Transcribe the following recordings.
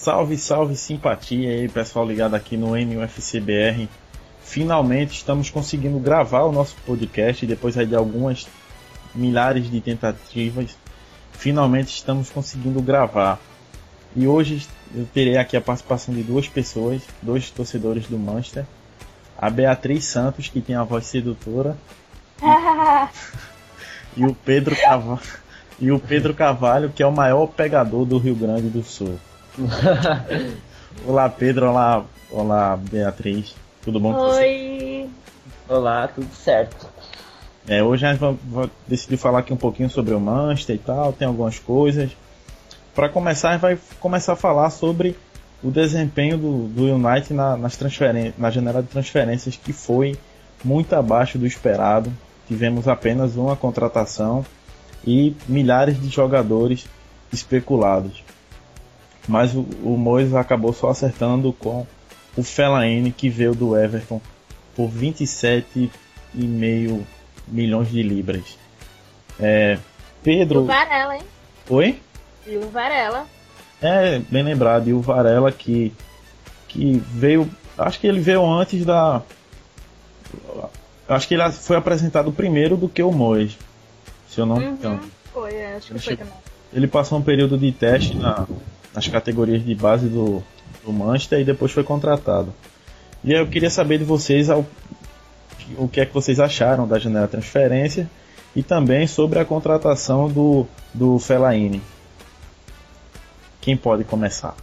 Salve, salve, simpatia aí, pessoal ligado aqui no NUFCBR. Finalmente estamos conseguindo gravar o nosso podcast depois de algumas milhares de tentativas. Finalmente estamos conseguindo gravar. E hoje eu terei aqui a participação de duas pessoas, dois torcedores do Manchester. A Beatriz Santos, que tem a voz sedutora. e o Pedro Cavalho, e o Pedro Cavalho, que é o maior pegador do Rio Grande do Sul. olá, Pedro. Olá, olá, Beatriz. Tudo bom? Oi. Olá, tudo certo. É, hoje a gente vai, decidir falar aqui um pouquinho sobre o Manchester e tal, tem algumas coisas. Para começar, a gente vai começar a falar sobre o desempenho do, do United na, nas na janela de transferências, que foi muito abaixo do esperado. Tivemos apenas uma contratação e milhares de jogadores especulados. Mas o, o Moisés acabou só acertando com o Fellaini que veio do Everton por 27,5 milhões de libras. É, Pedro. E o Varela, hein? Oi? E o Varela. É, bem lembrado. E o Varela que, que veio. Acho que ele veio antes da. Acho que ele foi apresentado primeiro do que o Mois. Se eu não me Uhum, engano. foi, é, acho que Ele foi chegou- também. Ele passou um período de teste na- nas categorias de base do, do Manchester e depois foi contratado. E aí eu queria saber de vocês ao- o que é que vocês acharam da janela de transferência e também sobre a contratação do, do Fellaini. Quem pode começar?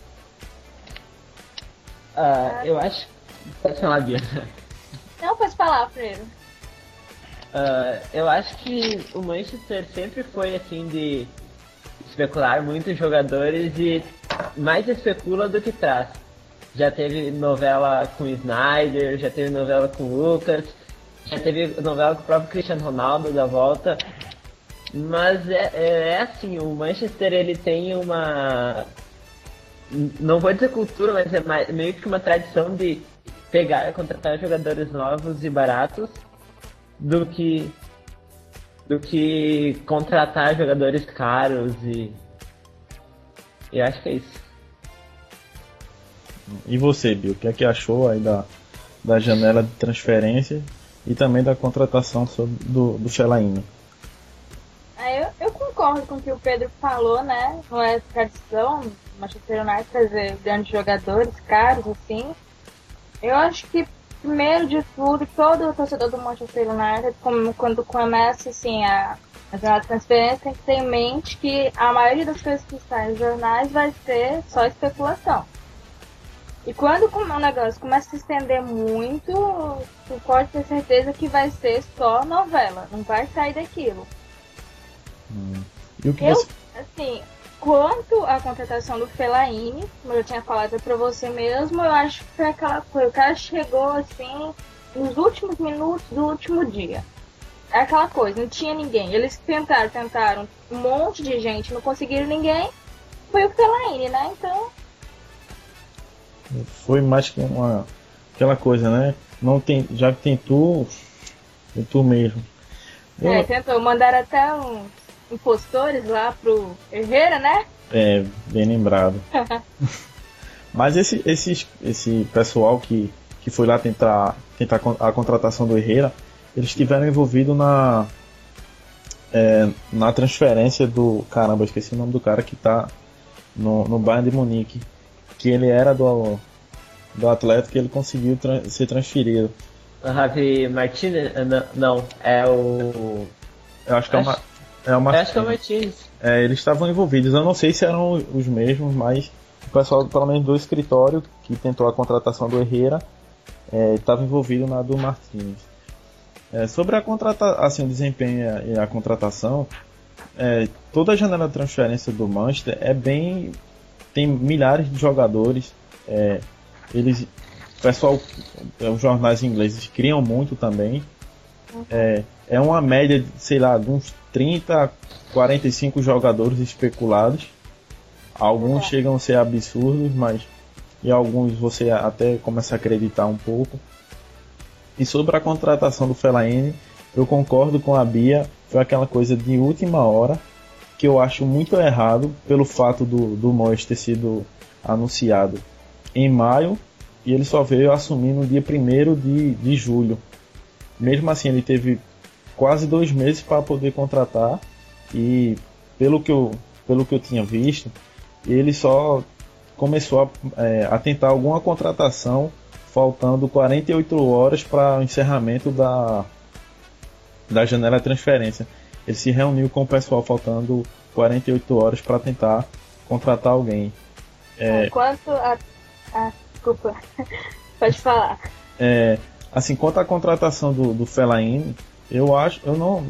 Ah, eu acho. Pode falar, Bia. Não, pode falar primeiro. Ah, eu acho que o Manchester sempre foi assim de especular muitos jogadores e mais especula do que traz. Já teve novela com Snyder, já teve novela com Lucas, já teve novela com o próprio Cristiano Ronaldo da volta. Mas é, é, é assim, o Manchester ele tem uma. Não vou dizer cultura, mas é mais- meio que uma tradição de pegar, contratar jogadores novos e baratos do que do que contratar jogadores caros e e acho que é isso. E você, Bill, o que é que achou aí da, da janela de transferência e também da contratação sobre- do, do Fellaini? É, eu, eu concordo com o que o Pedro falou, né? Não é tradição Manchester United trazer grandes jogadores caros, assim. Eu acho que, primeiro de tudo, todo torcedor do Manchester United, como, quando começa, assim, a, a jornada de transferência, tem que ter em mente que a maioria das coisas que está nos jornais vai ser só especulação. E quando o negócio começa a se estender muito, tu pode ter certeza que vai ser só novela, não vai sair daquilo. E o que Eu, você. assim, quanto à contratação do Fellaini, como eu tinha falado pra você mesmo, eu acho que foi aquela coisa. O cara chegou, assim, nos últimos minutos do último dia. É aquela coisa, não tinha ninguém. Eles tentaram, tentaram um monte de gente, não conseguiram ninguém. Foi o Fellaini, né? Então, Foi mais que uma. aquela coisa, né? Não tem, já que tem tu mesmo. Eu- é, tentou. Mandaram até uns impostores lá pro Herrera, né? É, bem lembrado. Mas esse, esse, esse pessoal que, que foi lá tentar, tentar a contratação do Herrera, eles estiveram envolvidos na, é, na transferência do. Caramba, eu esqueci o nome do cara que tá no, no Bayern de Munique. Que ele era do, do Atlético e ele conseguiu tra- ser transferido. O Javi Martinez, ah, não, é o Eu acho que é uma. Acho- É uma eu acho que é o Martinez. É, eles estavam envolvidos. Eu não sei se eram os mesmos, mas o pessoal, pelo menos do escritório, que tentou a contratação do Herrera, estava envolvido na do Martins. É, sobre a contrata assim, o desempenho e a, a contratação, é, toda a janela de transferência do Manchester é bem. tem milhares de jogadores. é, eles. O pessoal, é, os jornais ingleses criam muito também. É, é uma média, de, sei lá, de uns 30 a 45 jogadores especulados. Alguns É. chegam a ser absurdos, mas e alguns você até começa a acreditar um pouco. E sobre a contratação do Fellaini, eu concordo com a Bia, foi aquela coisa de última hora que eu acho muito errado pelo fato do, do Moyes ter sido anunciado em maio e ele só veio assumir no dia 1 de, de julho. Mesmo assim, ele teve quase dois meses para poder contratar e pelo que eu, pelo que eu tinha visto, ele só começou a, é, a tentar alguma contratação faltando 48 horas para o encerramento da, da janela de transferência. Ele se reuniu com o pessoal faltando 48 horas para tentar contratar alguém. É, quanto a, a. Desculpa, pode falar. É, assim, quanto à contratação do, do Fellaini, eu acho, eu não,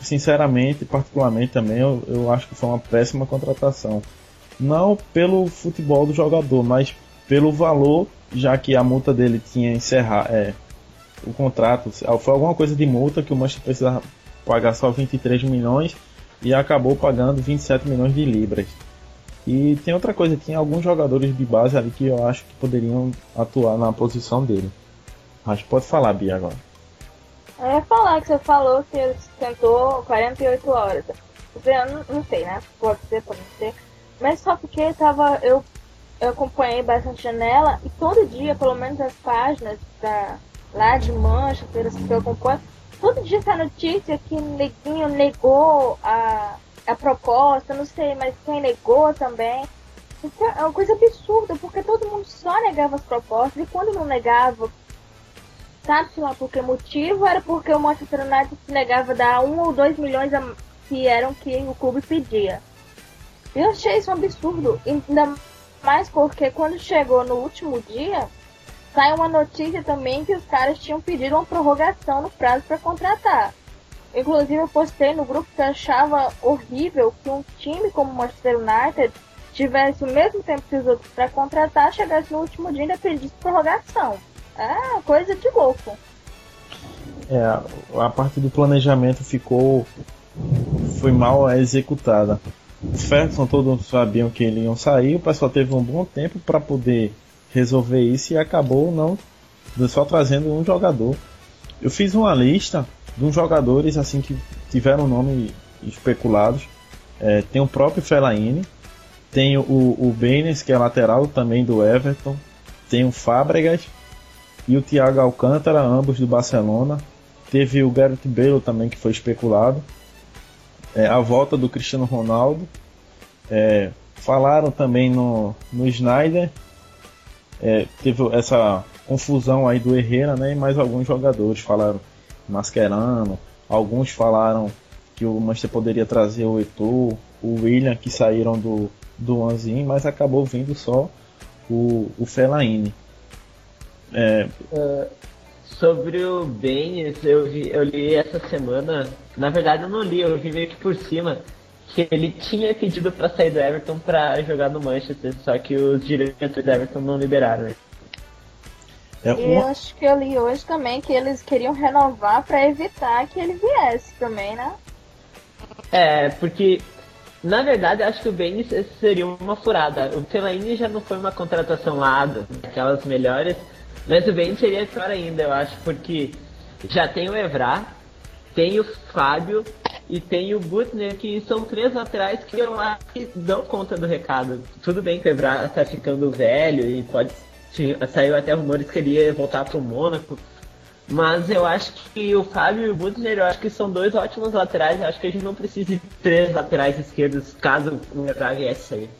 sinceramente, particularmente também, eu, eu acho que foi uma péssima contratação. Não pelo futebol do jogador, mas pelo valor, já que a multa dele tinha encerrar é, o contrato. Foi alguma coisa de multa que o Manchester precisava pagar só 23 milhões e acabou pagando 27 milhões de libras. E tem outra coisa, tinha alguns jogadores de base ali que eu acho que poderiam atuar na posição dele. Que pode falar, Bia, agora. Ia falar que você falou que ele tentou 48 horas. Eu não, não sei, né? Pode ser, pode ser. Mas só porque tava, eu, eu acompanhei bastante janela e todo dia, pelo menos as páginas da, lá de Manchester, que eu acompanho, todo dia essa notícia que Neguinho negou a, a proposta, não sei, mas quem negou também. Isso é uma coisa absurda, porque todo mundo só negava as propostas e quando não negava sabe-se lá por que motivo, era porque o Manchester United se negava a dar um ou dois milhões a, que eram que o clube pedia. Eu achei isso um absurdo, ainda mais porque quando chegou no último dia, saiu uma notícia também que os caras tinham pedido uma prorrogação no prazo para contratar. Inclusive eu postei no grupo que achava horrível que um time como o Manchester United tivesse o mesmo tempo que os outros para contratar, chegasse no último dia e ainda pedisse prorrogação. É coisa de louco. É, a parte do planejamento ficou. foi mal executada. O Ferguson todos sabiam que ele iam sair, o pessoal teve um bom tempo para poder resolver isso e acabou não só trazendo um jogador. Eu fiz uma lista de uns jogadores assim que tiveram nome especulados. É, tem o próprio Fellaini, tem o, o Benes, que é lateral também do Everton, tem o Fábregas, e o Thiago Alcântara, ambos do Barcelona. Teve o Gareth Bale também que foi especulado. É, a volta do Cristiano Ronaldo. É, falaram também no, no Snyder. É, teve essa confusão aí do Herrera, né? E mais alguns jogadores falaram Mascherano. Alguns falaram que o Manchester poderia trazer o Eto'o, o William, que saíram do, do Anzin, mas acabou vindo só o, o Fellaini. É... Sobre o Baines, eu, vi, eu li essa semana. Na verdade, eu não li, eu vi meio que por cima. Que ele tinha pedido para sair do Everton para jogar no Manchester, só que os diretores do Everton não liberaram ele. É uma... Eu acho que eu li hoje também que eles queriam renovar para evitar que ele viesse também, né? É, porque na verdade acho que o Baines seria uma furada. O Fellaini já não foi uma contratação lá daquelas melhores, mas o Ben seria pior ainda, eu acho, porque já tem o Evra, tem o Fábio e tem o Butner, que são três laterais que eu acho que dão conta do recado. Tudo bem que o Evra tá ficando velho e pode. Saiu até rumores que ele ia voltar pro Mônaco. Mas eu acho que o Fábio e o Butner, eu acho que são dois ótimos laterais. Eu acho que a gente não precisa de três laterais esquerdos caso o Evra viesse sair.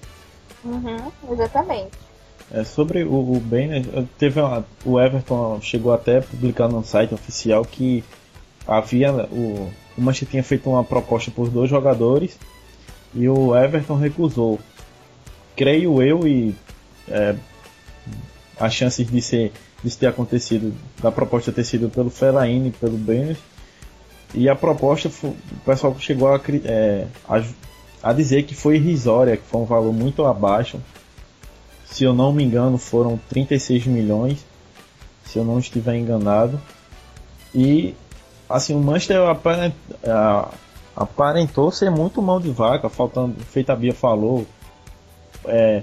Uhum, exatamente. É, sobre o, o Banner, teve uma, o Everton chegou até a publicar no site oficial que havia o, o Manchester tinha feito uma proposta por dois jogadores e o Everton recusou. Creio eu e é, as chances de ser de ter acontecido da proposta ter sido pelo Fellaini pelo Banner e a proposta o pessoal chegou a, é, a, a dizer que foi irrisória, que foi um valor muito abaixo se eu não me engano, foram 36 milhões, se eu não estiver enganado. E assim, o Manchester aparentou ser muito mão de vaca, faltando, feita a Bia falou, é,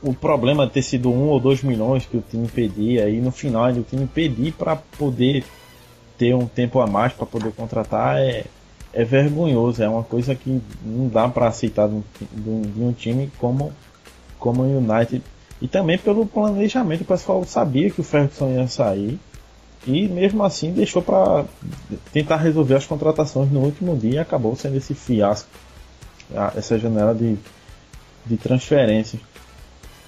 o problema ter sido um ou dois milhões que o time pedia, e no final o time pedir para poder ter um tempo a mais para poder contratar é, é vergonhoso, é uma coisa que não dá para aceitar de um, de um time como como o United. E também pelo planejamento, o pessoal sabia que o Ferguson ia sair. E mesmo assim deixou para tentar resolver as contratações no último dia e acabou sendo esse fiasco, essa janela de, de transferência.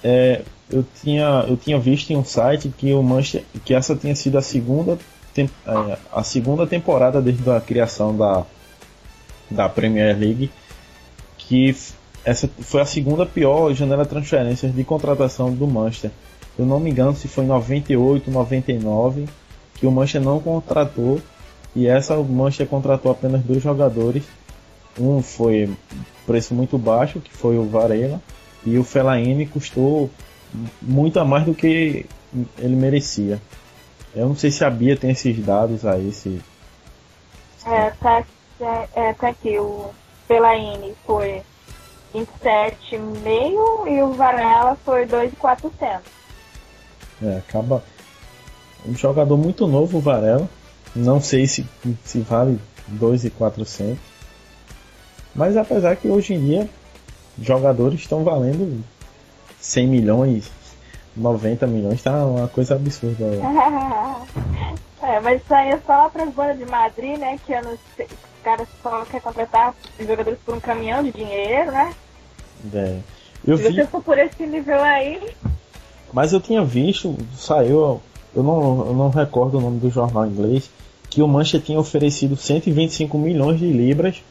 É, eu, tinha, eu tinha visto em um site que o Manchester, que essa tinha sido a segunda, é, a segunda temporada desde a criação da, da Premier League que essa foi a segunda pior janela de transferências de contratação do Manchester. Eu não me engano se foi em 98, 99 que o Manchester não contratou e essa o Manchester contratou apenas dois jogadores. Um foi preço muito baixo, que foi o Varela, e o Fellaini custou muito a mais do que ele merecia. Eu não sei se a Bia tem esses dados aí, se... É, tá, é, é, tá aqui, o Fellaini foi 27,5 e o Varela foi 2,400. É, acaba um jogador muito novo, o Varela. Não sei se, se vale 2,400. Mas apesar que hoje em dia jogadores estão valendo 100 milhões, 90 milhões, tá uma coisa absurda. é, mas isso aí é só lá para as bandas de Madrid, né? Que os caras só querem contratar os jogadores por um caminhão de dinheiro, né? É. Eu Se vi... você for por esse nível aí. Mas eu tinha visto, saiu eu não, eu não recordo o nome do jornal inglês, que o Manchester tinha oferecido 125 milhões de libras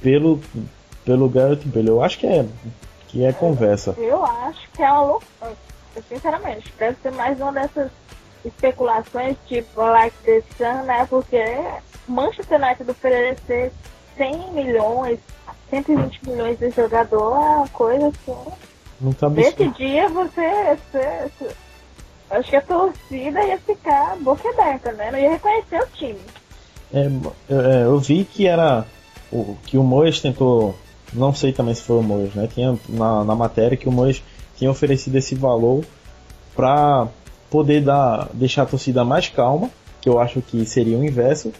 pelo, pelo Gareth Bale. Eu acho que é, que é conversa. Eu acho que é uma loucura. Sinceramente, deve ser mais uma dessas especulações tipo like the sun, né? Porque Manchester United oferecer 100 milhões, 120 milhões de jogador é uma coisa assim. Muito Nesse dia você, você, você Acho que a torcida ia ficar boca aberta, né? Não ia reconhecer o time. É, é, eu vi que era. O, que o Moyes tentou. Não sei também se foi o Moyes, né? Tinha na, na matéria que o Moyes tinha oferecido esse valor para poder dar, deixar a torcida mais calma, que eu acho que seria o inverso,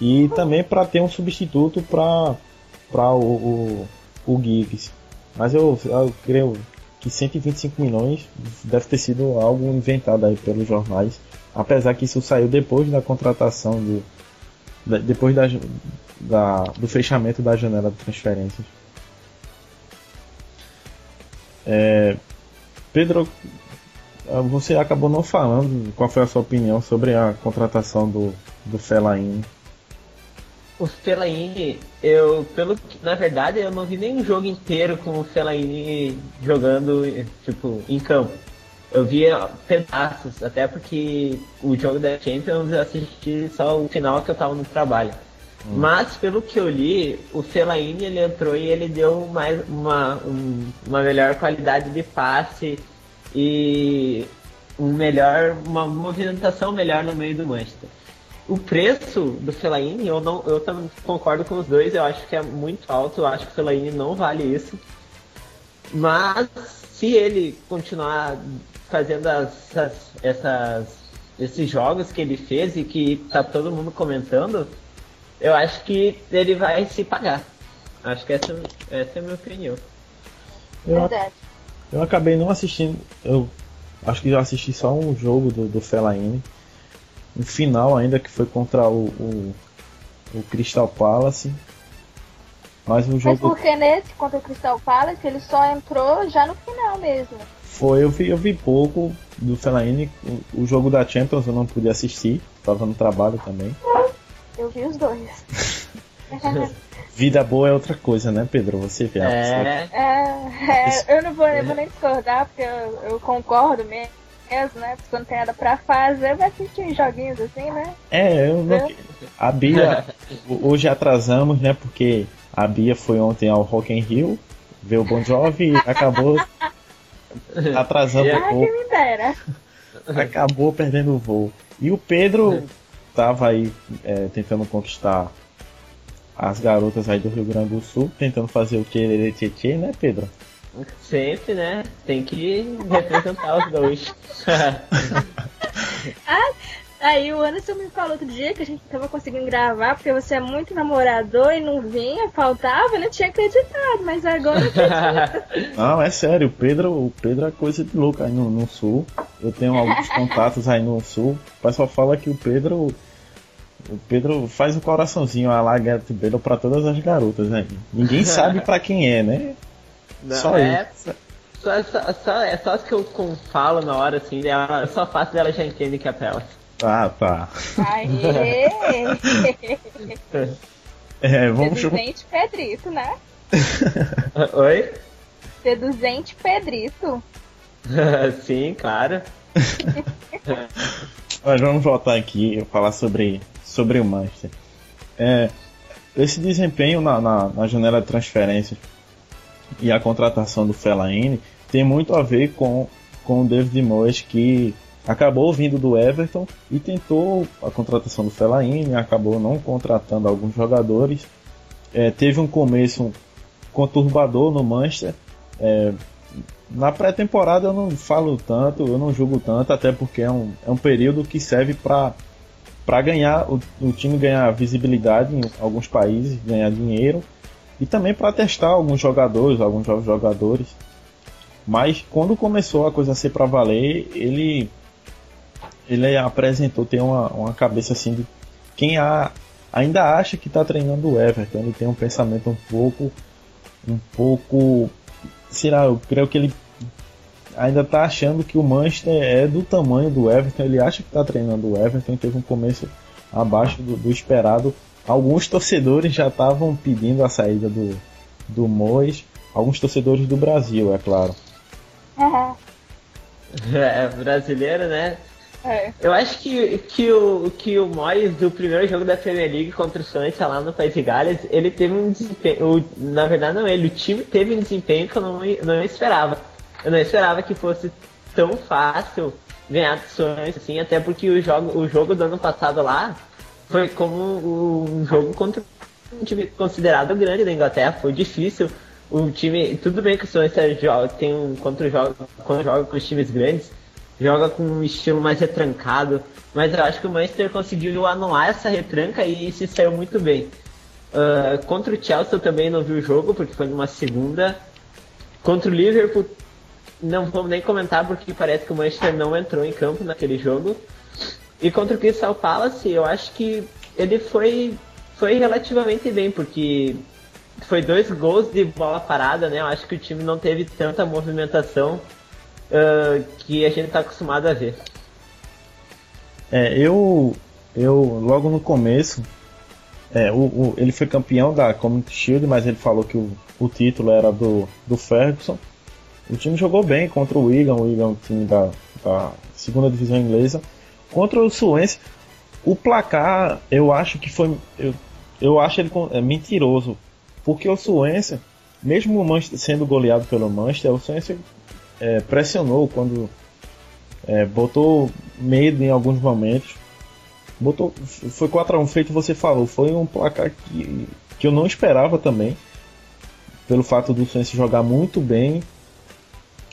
e também para ter um substituto para o, o, o Giggs. Mas eu, eu creio que 125 milhões deve ter sido algo inventado aí pelos jornais, apesar que isso saiu depois da contratação do depois da, da, do fechamento da janela de transferências. É, Pedro, você acabou não falando qual foi a sua opinião sobre a contratação do, do Fellaini o Fellaini, eu, pelo na verdade, eu não vi nenhum jogo inteiro com o Fellaini jogando, tipo, em campo. Eu via pedaços, até porque o jogo da Champions eu assisti só o final que eu tava no trabalho. Hum. Mas, pelo que eu li, o Fellaini ele entrou e ele deu mais uma, um, uma melhor qualidade de passe e um melhor, uma movimentação melhor no meio do Manchester. O preço do Fellaini, eu não, eu também concordo com os dois, eu acho que é muito alto, eu acho que o Fellaini não vale isso. Mas se ele continuar fazendo essas, essas, esses jogos que ele fez e que tá todo mundo comentando, eu acho que ele vai se pagar. Acho que essa, essa é a minha opinião. Eu, eu acabei não assistindo, eu acho que já assisti só um jogo do, do Fellaini um final ainda que foi contra o, o, o Crystal Palace. Mas o jogo. Mas porque nesse contra o Crystal Palace ele só entrou já no final mesmo. Foi, eu vi, eu vi pouco do Fellaini. O, o jogo da Champions eu não pude assistir, estava no trabalho também. Eu vi os dois. Vida boa é outra coisa, né, Pedro? Você vê. É, é, é eu não vou, eu vou nem discordar, porque eu, eu concordo mesmo mesmo, né? Porque quando tem nada pra fazer, vai assistir joguinhos assim, né? É, eu não... A Bia, hoje atrasamos, né? Porque a Bia foi ontem ao Rock in Rio, ver o Bon Jovi e acabou atrasando o voo. me dera. Acabou perdendo o voo. E o Pedro tava aí é, tentando conquistar as garotas aí do Rio Grande do Sul, tentando fazer o que Tietê, né, Pedro? Sempre, né? Tem que representar os dois. ah, Aí o Anderson me falou outro dia que a gente tava conseguindo gravar porque você é muito namorador e não vinha, faltava, ele tinha acreditado, mas agora Não, é sério, o Pedro, o Pedro é coisa de louco aí no, no sul. Eu tenho alguns contatos aí no sul. O pessoal fala que o Pedro. O Pedro faz o coraçãozinho a Lagarde Pedro pra todas as garotas, né? Ninguém sabe pra quem é, né? Não, Só é, isso. Só, só, só, é só as que eu falo na hora, assim, ela, só faço dela já entende que é pra ela. Ah, tá. Aê! É, vamos jogar. Seduzente Pedrito, né? Oi? Seduzente Pedrito. Sim, claro. Mas vamos voltar aqui e falar sobre, sobre o Manchester. É, esse desempenho na, na, na janela de transferência e a contratação do Fellaini tem muito a ver com, com o David Moyes que acabou vindo do Everton e tentou a contratação do Fellaini, acabou não contratando alguns jogadores. É, teve um começo conturbador no Manchester. É, na pré-temporada eu não falo tanto, eu não julgo tanto, até porque é um, é um período que serve para para ganhar o, o time ganhar visibilidade em alguns países, ganhar dinheiro e também para testar alguns jogadores, alguns jovens jogadores. Mas quando começou a coisa a ser para valer, ele ele apresentou tem uma, uma cabeça assim de quem a, ainda acha que está treinando o Everton. Ele tem um pensamento um pouco um pouco sei lá, eu creio que ele ainda tá achando que o Manchester é do tamanho do Everton, ele acha que tá treinando o Everton, teve um começo abaixo do, do esperado. Alguns torcedores já estavam pedindo a saída do, do Mois, alguns torcedores do Brasil, é claro. É, brasileiro, né? É. Eu acho que, que, o, que o Moyes do primeiro jogo da Premier League contra o Swansea lá no País de Gales, ele teve um desempenho, na verdade não ele, o time teve um desempenho que eu não, não esperava. Eu não esperava que fosse tão fácil ganhar do Swansea, assim, até porque o jogo, o jogo do ano passado lá foi como um jogo contra um time considerado grande da Inglaterra, foi difícil. O time, tudo bem que o Swansea joga, tem um, contra joga, quando joga com os times grandes, joga com um estilo mais retrancado, mas eu acho que o Manchester conseguiu anular essa retranca e se saiu muito bem. Ah, contra o Chelsea eu também não vi o jogo, porque foi numa segunda. Contra o Liverpool, não vamos nem comentar, porque parece que o Manchester não entrou em campo naquele jogo. E contra o Crystal Palace, eu acho que ele foi, foi relativamente bem, porque foi dois gols de bola parada, né? Eu acho que o time não teve tanta movimentação ah, que a gente está acostumado a ver. É, eu, eu logo no começo, é, o, o- ele foi campeão da Community Shield, mas ele falou que o, o título era do, do Ferguson. O time jogou bem contra o Wigan, o Wigan é time da, da segunda divisão inglesa. Contra o Swansea, o placar eu acho que foi, eu, eu acho ele é, mentiroso, porque o Swansea, mesmo o sendo goleado pelo Manchester, o Swansea é, pressionou quando é, botou medo em alguns momentos. Botou, foi 4x1 feito você falou. Foi um placar que, que eu não esperava também. Pelo fato do Swansea jogar muito bem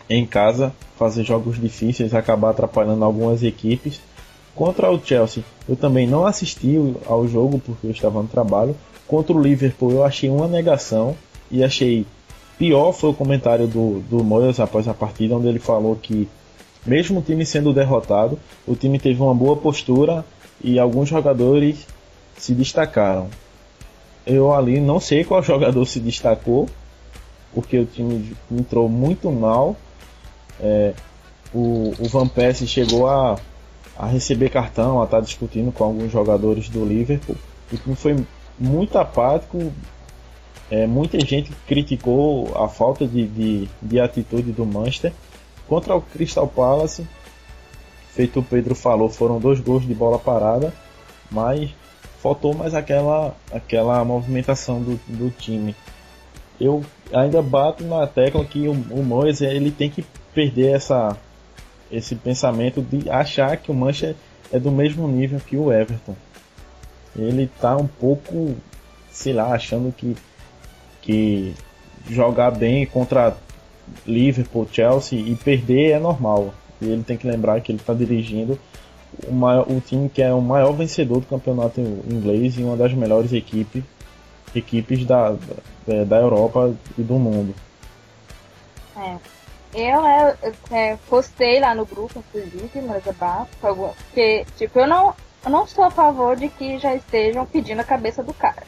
em casa, fazer jogos difíceis, acabar atrapalhando algumas equipes. Contra o Chelsea, eu também não assisti ao jogo porque eu estava no trabalho. Contra o Liverpool, eu achei uma negação e achei pior foi o comentário do, do Moyes após a partida, onde ele falou que mesmo o time sendo derrotado, o time teve uma boa postura e alguns jogadores se destacaram. Eu ali não sei qual jogador se destacou, porque o time entrou muito mal. É, o, o Van Persie chegou a, a receber cartão, a estar discutindo com alguns jogadores do Liverpool. O time foi muito apático. É, muita gente criticou a falta de, de, de atitude do Manchester. Contra o Crystal Palace, feito o Pedro falou, foram dois gols de bola parada, mas faltou mais aquela, aquela movimentação do, do time. Eu ainda bato na tecla que o, o ele tem que perder essa, esse pensamento de achar que o Manchester é do mesmo nível que o Everton. Ele tá um pouco, sei lá, achando que, que jogar bem contra Liverpool, Chelsea e perder é normal. E ele tem que lembrar que ele está dirigindo o, maior, o time que é o maior vencedor do campeonato inglês e uma das melhores equipes equipes da, da, da Europa e do mundo. É. Eu, é, é, postei lá no grupo, inclusive, no Ezebá, porque, tipo, eu não, eu não sou a favor de que já estejam pedindo a cabeça do cara.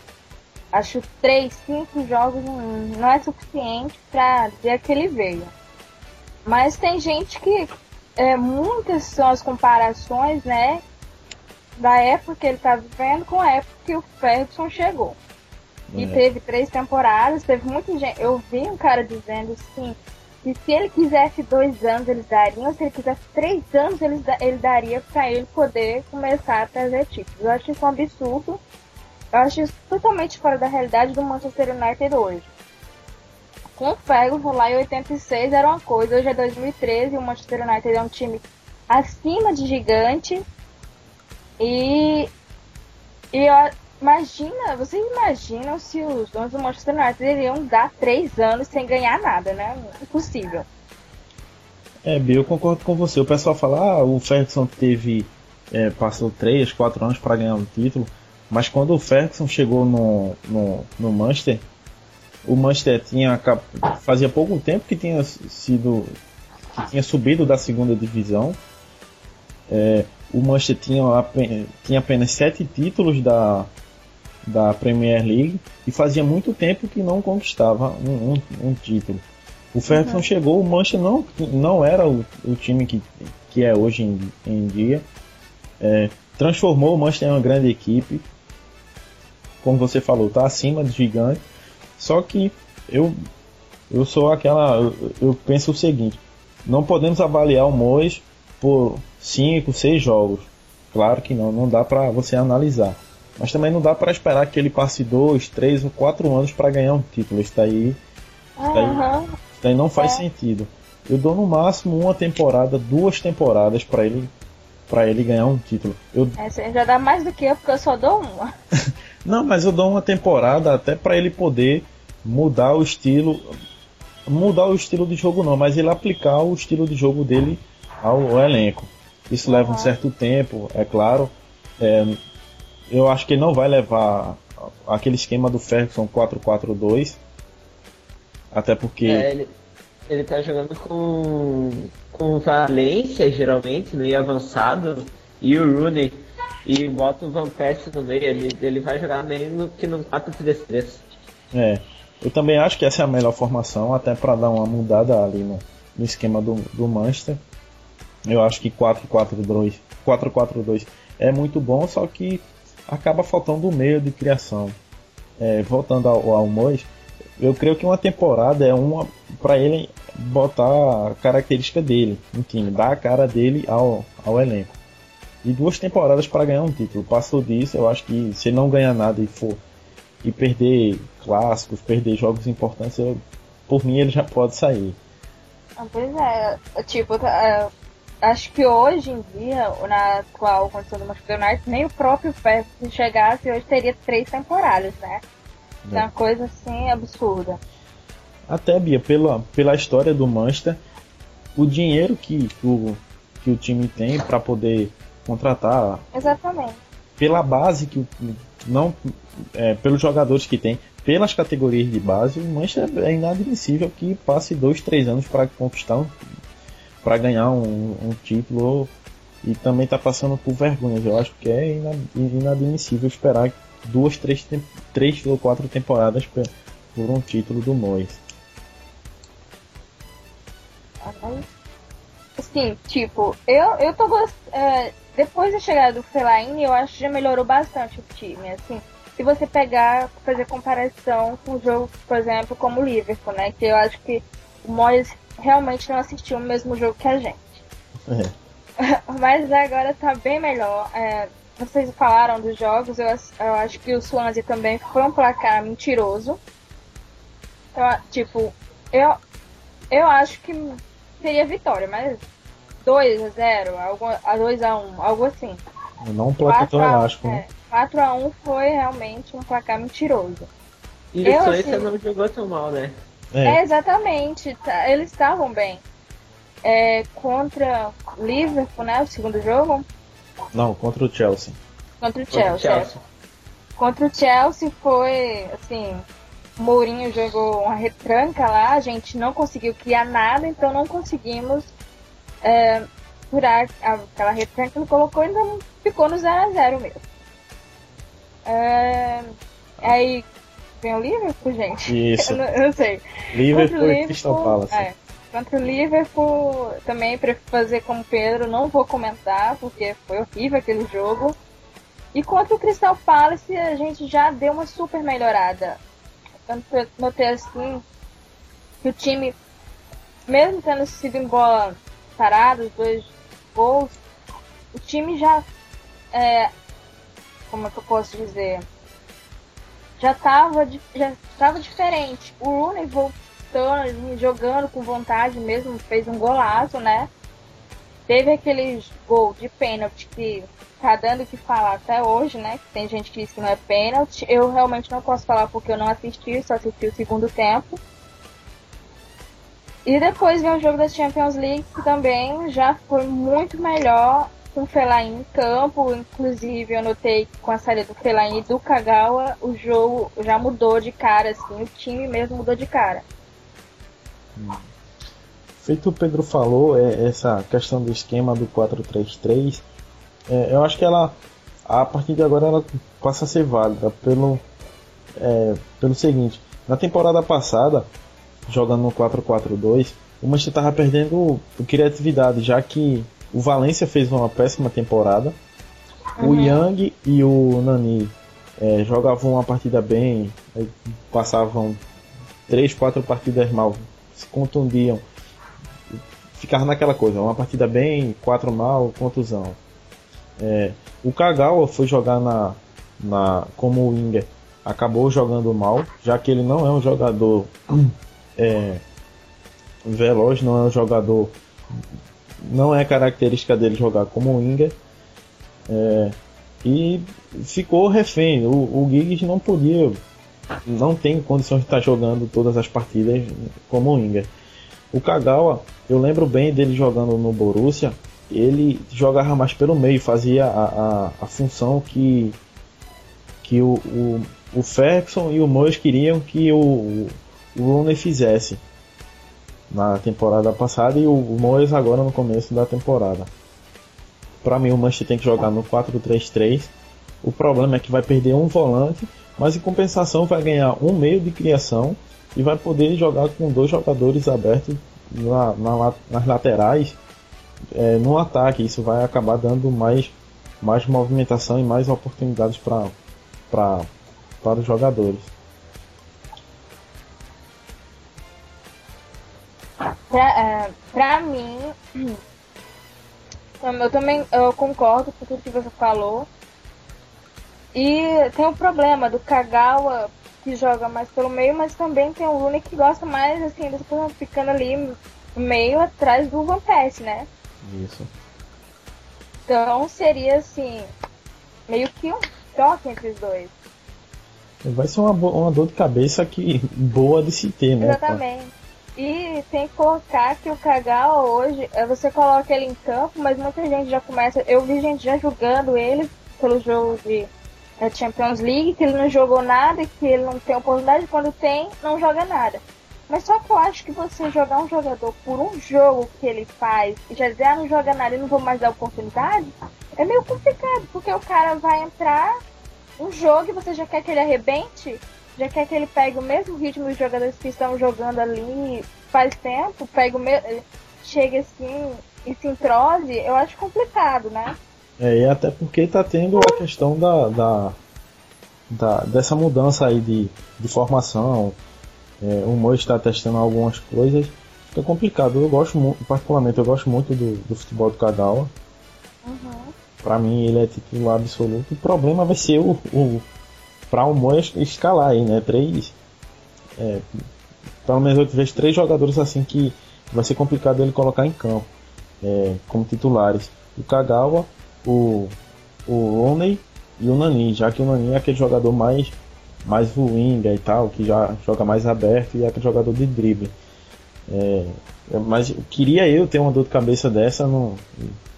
Acho três, cinco jogos não é suficiente pra dizer que ele veio. Mas tem gente que. É, muitas são as comparações, né? Da época que ele tá vivendo com a época que o Ferguson chegou. E é. teve três temporadas, teve muita gente. Eu vi um cara dizendo assim que se ele quisesse dois anos eles dariam, se ele quisesse três anos ele, ele daria para ele poder começar a trazer títulos. Eu acho isso um absurdo. Eu acho isso totalmente fora da realidade do Manchester United hoje. Com o Ferguson lá em 86 era uma coisa, hoje é 2013 e o Manchester United é um time acima de gigante. E, e eu, Imagina, vocês imaginam se os donos do Manchester United iriam dar três anos sem ganhar nada, né? Impossível. É, Bill, eu concordo com você. O pessoal fala, ah, o Ferguson teve. É, passou três, quatro anos para ganhar um título. Mas quando o Ferguson chegou no, no, no Manchester, o Manchester tinha fazia pouco tempo que tinha sido que tinha subido da segunda divisão. É, o Manchester tinha, tinha apenas sete títulos da, da Premier League e fazia muito tempo que não conquistava um, um, um título. O Ferguson uhum. chegou, o Manchester não, não era o, o time que, que é hoje em, em dia. É, transformou o Manchester em uma grande equipe. Como você falou, está acima do gigante. Só que eu, eu sou aquela. Eu, eu penso o seguinte: não podemos avaliar o Mois por 5, 6 jogos. Claro que não, não dá para você analisar. Mas também não dá para esperar que ele passe dois, três ou quatro anos para ganhar um título. Isso daí, isso daí, uhum. isso daí não faz é. sentido. Eu dou no máximo uma temporada, duas temporadas para ele para ele ganhar um título. Eu... É, você já dá mais do que eu, porque eu só dou uma. não, mas eu dou uma temporada até para ele poder mudar o estilo. Mudar o estilo de jogo não, mas ele aplicar o estilo de jogo dele ao, ao elenco. Isso leva um certo tempo, é claro. É, eu acho que ele não vai levar aquele esquema do Ferguson 4-4-2. Até porque. É, ele, ele tá jogando com, com Valência, geralmente, no meio avançado, e o Rooney. E bota o Van Persie no meio, ele, ele vai jogar meio que no 4-3-3. É, eu também acho que essa é a melhor formação, até para dar uma mudada ali no, no esquema do, do Manchester. Eu acho que 4-4-2 é muito bom, só que acaba faltando o meio de criação. É, voltando ao, ao Mois, eu creio que uma temporada é uma para ele botar a característica dele no time, dar a cara dele ao, ao elenco. E duas temporadas para ganhar um título. Passou disso, eu acho que se não ganhar nada e for e perder clássicos, perder jogos importantes, eu, por mim ele já pode sair. Ah, pois é, tipo, tá, acho que hoje em dia, na atual condição do Manchester United, nem o próprio se chegasse hoje, teria três temporadas, né? É. é uma coisa assim absurda. Até, Bia, pela, pela história do Manchester, o dinheiro que o, que o time tem para poder contratar. Exatamente. Pela base que não é, pelos jogadores que tem, pelas categorias de base, o Manchester é inadmissível que passe dois, três anos para conquistar um, para ganhar um, um, título e também está passando por vergonhas. Eu acho que é inadmissível esperar duas, três, três ou quatro temporadas por um título do Mois. Assim, tipo, eu, eu tô é, depois da chegada do Fellaini, eu acho que já melhorou bastante o time, assim. Se você pegar, fazer comparação com o jogo, por exemplo, como o Liverpool, né? Que eu acho que o Moyes realmente não assistiu o mesmo jogo que a gente. É. Mas agora tá bem melhor. É, vocês falaram dos jogos, eu, eu, acho que o Swansea também foi um placar mentiroso. Então, tipo, eu, eu acho que seria vitória, mas 2 a 0 algo, a 2 a 1 algo assim. Não um placar tão elástico, né? 4 a 1 foi realmente um placar mentiroso. E o Swansea assim, não jogou tão mal, né? É, é exatamente. Tá, eles estavam bem. É, contra Liverpool, né? O segundo jogo. Não, contra o Chelsea. Contra o Chelsea. Contra o Chelsea, contra o Chelsea foi, assim, o Mourinho jogou uma retranca lá, a gente não conseguiu criar nada, então não conseguimos é, furar aquela retranca que ele colocou, então ficou no 0x0 mesmo. É, aí vem o Liverpool, gente? Isso. eu, não, eu não sei. Liverpool e Crystal Palace. É, contra o Liverpool, também para fazer como Pedro, não vou comentar, porque foi horrível aquele jogo. E contra o Crystal Palace, a gente já deu uma super melhorada. Eu notei assim que o time, mesmo tendo sido em bola parada, os dois gols, o time já. É, como é que eu posso dizer? Já estava já tava diferente. O Rooney voltando, jogando com vontade mesmo, fez um golaço, né? Teve aquele gol de pênalti que tá dando o que falar até hoje, né? Tem gente que diz que não é pênalti. Eu realmente não posso falar porque eu não assisti, só assisti o segundo tempo. E depois vem o jogo da Champions League, que também já foi muito melhor com o Fellaini em campo. Inclusive, eu notei que com a saída do Fellaini e do Kagawa, o jogo já mudou de cara, assim. O time mesmo mudou de cara. Feito o Pedro falou, é, essa questão do esquema do 4-3-3 é, eu acho que ela, a partir de agora, ela passa a ser válida pelo, é, pelo seguinte: na temporada passada, jogando no 4-4-2, o Manchester estava perdendo criatividade, já que o Valência fez uma péssima temporada. Uhum. O Yang e o Nani é, jogavam uma partida bem, passavam três, quatro partidas mal, se contundiam. Ficava naquela coisa, uma partida bem, quatro mal, contusão. É, o Kagawa foi jogar na, na como winger, acabou jogando mal, já que ele não é um jogador é, veloz, não é um jogador, não é característica dele jogar como winger. É, e ficou refém. O, o Giggs não podia, não tem condições de estar jogando todas as partidas como winger. O Kagawa, eu lembro bem dele jogando no Borussia ele jogava mais pelo meio, fazia a, a, a função que, que o, o, o Ferguson e o Moyes queriam que o, o Rooney fizesse na temporada passada e o, Moyes agora no começo da temporada. Para mim o Manchester tem que jogar no 4-3-3. O problema é que vai perder um volante, mas em compensação vai ganhar um meio de criação e vai poder jogar com dois jogadores abertos na, na, nas laterais é, no ataque. Isso vai acabar dando mais, mais movimentação e mais oportunidades para para os jogadores. Pra, pra mim, eu também eu concordo com tudo que você falou. E tem o problema do Kagawa que joga mais pelo meio, mas também tem o Rooney que gosta mais assim, das coisas ficando ali meio atrás do Van né? Isso. Então seria assim, meio que um choque entre os dois. Vai ser uma, uma dor de cabeça que boa de se ter, né? Exatamente. E tem que colocar que o Kagawa hoje, é, você coloca ele em campo, mas muita gente já começa. Eu vi gente já julgando ele pelo jogo de é, Champions League, que ele não jogou nada, que ele não tem oportunidade, quando tem, não joga nada. Mas só que eu acho que você jogar um jogador por um jogo que ele faz e já dizer, ah, não joga nada e não vou mais dar oportunidade, é meio complicado, porque o cara vai entrar um jogo e você já quer que ele arrebente, já quer que ele pegue o mesmo ritmo dos jogadores que estão jogando ali faz tempo, pega o mesmo. chega assim e se entrose, eu acho complicado, né? É, e até porque tá tendo a questão da, da, da dessa mudança aí de, de formação é, o Mois está testando algumas coisas, fica complicado. Eu gosto muito, particularmente, eu gosto muito do, do futebol do Kagawa. Uhum. Para mim, ele é titular absoluto. O problema vai ser o, o para o Mois escalar aí, né? Três, é, pelo menos eu vejo três jogadores assim que vai ser complicado ele colocar em campo é, como titulares. O Kagawa, o, o Roney e o Nani, já que o Nani é aquele jogador mais mais o Winga e tal, que já joga mais aberto e é aquele jogador de drible. É, mas queria eu ter uma dor de cabeça dessa, não,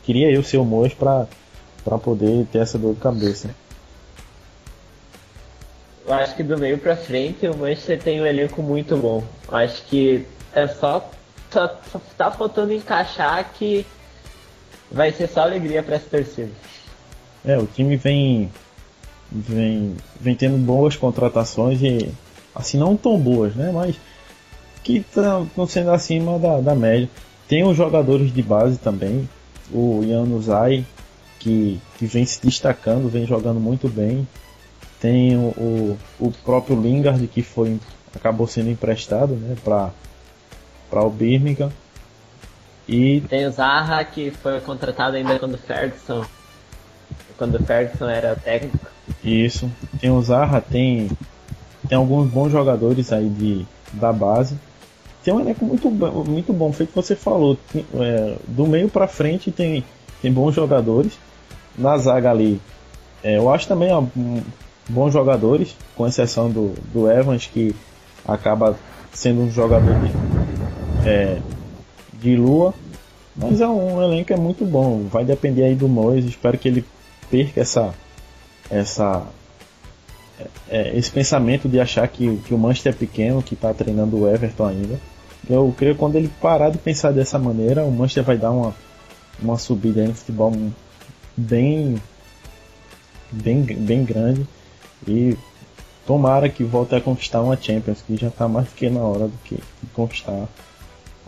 queria eu ser o Mois para poder ter essa dor de cabeça. Eu acho que do meio para frente o Manchester tem um elenco muito bom. Eu acho que é só, só, só tá faltando encaixar que vai ser só alegria para essa torcida. É, o time vem, vem, vem tendo boas contratações e assim não tão boas, né? Mas que estão sendo acima da, da média. Tem os jogadores de base também, o Januzaj, que, que vem se destacando, vem jogando muito bem. Tem o, o, o próprio Lingard, que foi acabou sendo emprestado né, para o Birmingham. E tem o Zaha, que foi contratado ainda quando o Ferguson, quando o Ferguson era técnico. Isso. Tem o Zaha, tem, tem alguns bons jogadores aí de, da base tem um elenco muito, muito bom, feito que você falou. É, do meio para frente tem, tem bons jogadores. Na zaga ali, é, eu acho também ó, bons jogadores, com exceção do, do Evans, que acaba sendo um jogador de, é, de lua. Mas é um elenco é muito bom. Vai depender aí do Mois. Espero que ele perca essa, essa é, esse pensamento de achar que, que o Manchester é pequeno, que está treinando o Everton ainda. Eu creio que quando ele parar de pensar dessa maneira, o Manchester vai dar uma, uma subida no futebol bem, bem, bem grande. E tomara que volte a conquistar uma Champions, que já está mais que na hora do que conquistar